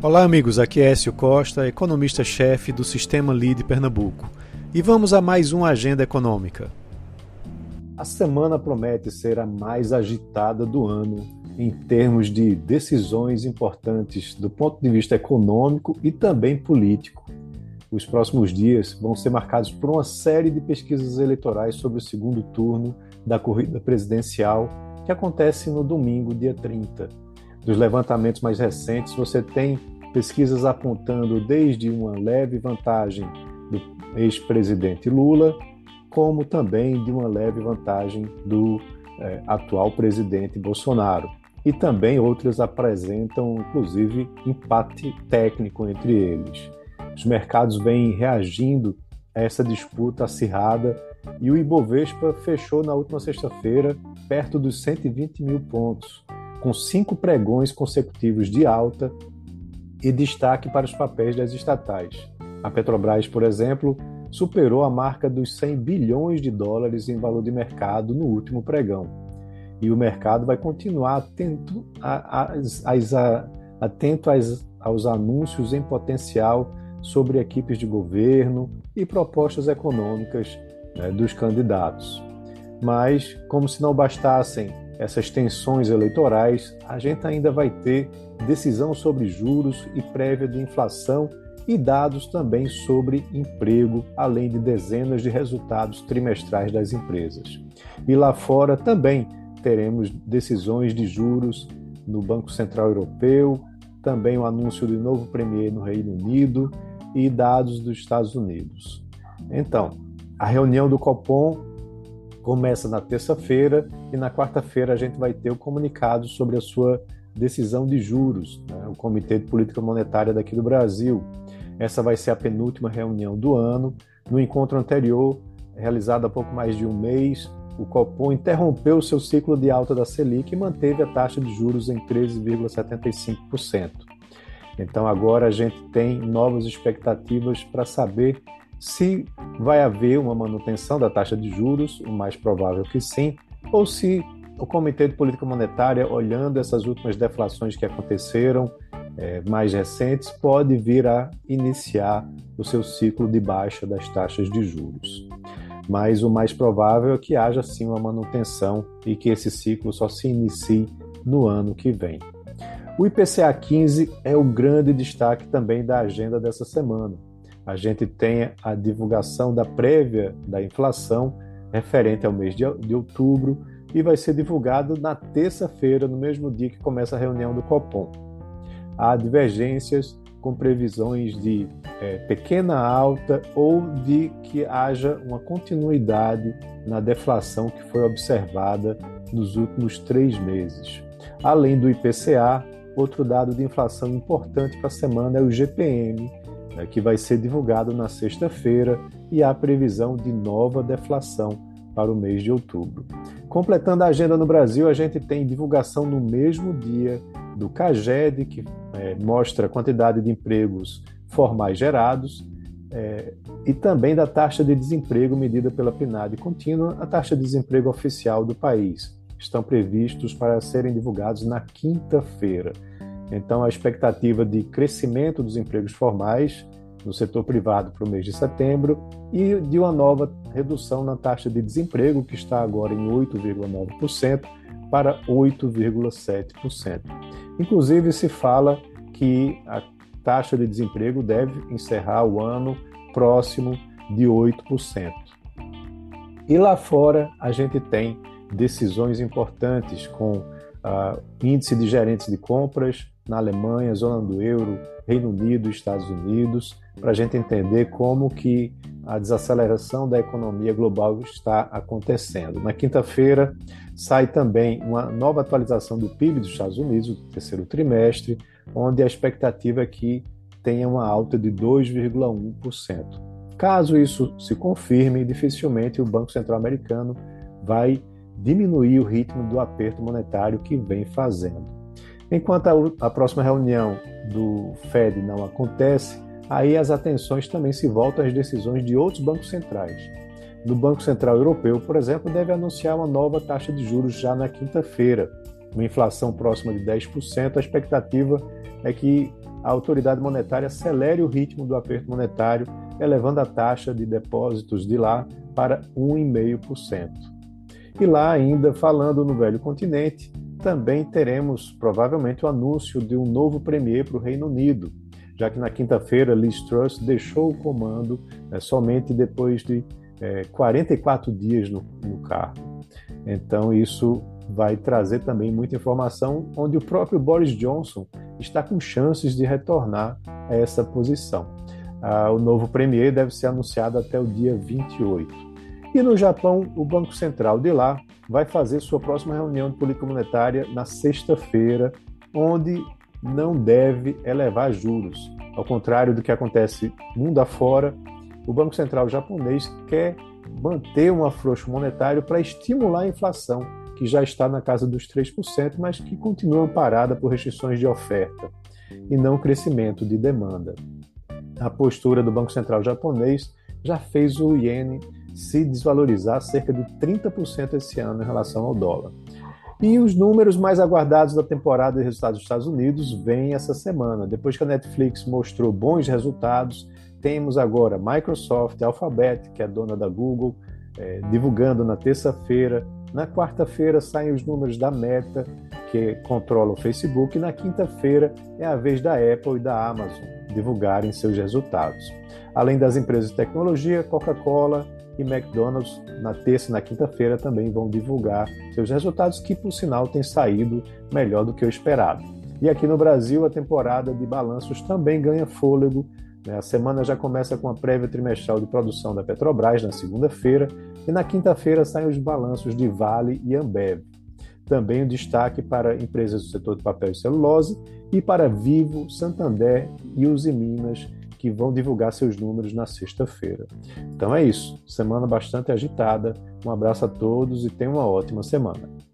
Olá, amigos. Aqui é Écio Costa, economista-chefe do Sistema Lead Pernambuco. E vamos a mais uma agenda econômica. A semana promete ser a mais agitada do ano em termos de decisões importantes do ponto de vista econômico e também político. Os próximos dias vão ser marcados por uma série de pesquisas eleitorais sobre o segundo turno da corrida presidencial, que acontece no domingo, dia 30 dos levantamentos mais recentes, você tem pesquisas apontando desde uma leve vantagem do ex-presidente Lula, como também de uma leve vantagem do eh, atual presidente Bolsonaro. E também outras apresentam, inclusive, empate técnico entre eles. Os mercados vêm reagindo a essa disputa acirrada e o Ibovespa fechou na última sexta-feira perto dos 120 mil pontos, com cinco pregões consecutivos de alta e destaque para os papéis das estatais. A Petrobras, por exemplo, superou a marca dos 100 bilhões de dólares em valor de mercado no último pregão. E o mercado vai continuar atento, a, a, a, atento aos anúncios em potencial sobre equipes de governo e propostas econômicas né, dos candidatos. Mas, como se não bastassem essas tensões eleitorais, a gente ainda vai ter decisão sobre juros e prévia de inflação e dados também sobre emprego, além de dezenas de resultados trimestrais das empresas. E lá fora também teremos decisões de juros no Banco Central Europeu, também o anúncio de novo premier no Reino Unido e dados dos Estados Unidos. Então, a reunião do Copom começa na terça-feira e na quarta-feira a gente vai ter o comunicado sobre a sua decisão de juros, né? o Comitê de Política Monetária daqui do Brasil. Essa vai ser a penúltima reunião do ano. No encontro anterior, realizado há pouco mais de um mês, o Copom interrompeu seu ciclo de alta da Selic e manteve a taxa de juros em 13,75%. Então agora a gente tem novas expectativas para saber se vai haver uma manutenção da taxa de juros, o mais provável que sim, ou se o Comitê de Política Monetária, olhando essas últimas deflações que aconteceram, é, mais recentes, pode vir a iniciar o seu ciclo de baixa das taxas de juros. Mas o mais provável é que haja sim uma manutenção e que esse ciclo só se inicie no ano que vem. O IPCA 15 é o grande destaque também da agenda dessa semana a gente tem a divulgação da prévia da inflação referente ao mês de, outubro e vai ser divulgado na terça-feira, no mesmo dia que começa a reunião do Copom. Há divergências com previsões de é, pequena alta ou de que haja uma continuidade na deflação que foi observada nos últimos três meses. Além do IPCA, outro dado de inflação importante para a semana é o GPM, né, que vai ser divulgado na sexta-feira e há previsão de nova deflação para o mês de outubro. Completando a agenda no Brasil, a gente tem divulgação no mesmo dia do CAGED, que é, mostra a quantidade de empregos formais gerados, é, e também da taxa de desemprego medida pela PNAD contínua, a taxa de desemprego oficial do país. Estão previstos para serem divulgados na quinta-feira. Então, a expectativa de crescimento dos empregos formais no setor privado para o mês de setembro e de uma nova redução na taxa de desemprego, que está agora em 8,9%, para 8,7%. Inclusive, se fala que a taxa de desemprego deve encerrar o ano próximo de 8%. E lá fora, a gente tem decisões importantes com uh, índice de gerentes de compras, na Alemanha, zona do euro, Reino Unido, Estados Unidos, para a gente entender como que a desaceleração da economia global está acontecendo. Na quinta-feira sai também uma nova atualização do PIB dos Estados Unidos, do terceiro trimestre, onde a expectativa é que tenha uma alta de 2,1%. Caso isso se confirme, dificilmente o Banco Central Americano vai diminuir o ritmo do aperto monetário que vem fazendo. Enquanto a, a próxima reunião do Fed não acontece, aí as atenções também se voltam às decisões de outros bancos centrais. No Banco Central Europeu, por exemplo, deve anunciar uma nova taxa de juros já na quinta-feira, uma inflação próxima de 10%. A expectativa é que a autoridade monetária acelere o ritmo do aperto monetário, elevando a taxa de depósitos de lá para 1,5%. E lá ainda, falando no velho continente, também teremos provavelmente o anúncio de um novo premier para o Reino Unido, já que na quinta-feira Liz Truss deixou o comando né, somente depois de é, 44 dias no, no cargo. Então, isso vai trazer também muita informação, onde o próprio Boris Johnson está com chances de retornar a essa posição. Ah, o novo premier deve ser anunciado até o dia 28. E no Japão, o Banco Central de lá vai fazer sua próxima reunião de política monetária na sexta-feira, onde não deve elevar juros. Ao contrário do que acontece mundo afora, o Banco Central japonês quer manter um afrouxo monetário para estimular a inflação, que já está na casa dos 3%, mas que continua parada por restrições de oferta e não crescimento de demanda. A postura do Banco Central japonês já fez o iene se desvalorizar cerca de 30% esse ano em relação ao dólar. E os números mais aguardados da temporada de resultados dos Estados Unidos vêm essa semana. Depois que a Netflix mostrou bons resultados, temos agora Microsoft, Alphabet, que é dona da Google, é, divulgando na terça-feira. Na quarta-feira saem os números da Meta, que controla o Facebook, e na quinta-feira é a vez da Apple e da Amazon divulgarem seus resultados. Além das empresas de tecnologia, Coca-Cola, e McDonald's na terça e na quinta-feira também vão divulgar seus resultados, que por sinal têm saído melhor do que o esperado. E aqui no Brasil, a temporada de balanços também ganha fôlego. Né? A semana já começa com a prévia trimestral de produção da Petrobras na segunda-feira, e na quinta-feira saem os balanços de Vale e Ambev. Também o destaque para empresas do setor de papel e celulose e para Vivo, Santander e Uzi Minas, que vão divulgar seus números na sexta-feira. Então é isso. Semana bastante agitada. Um abraço a todos e tenham uma ótima semana.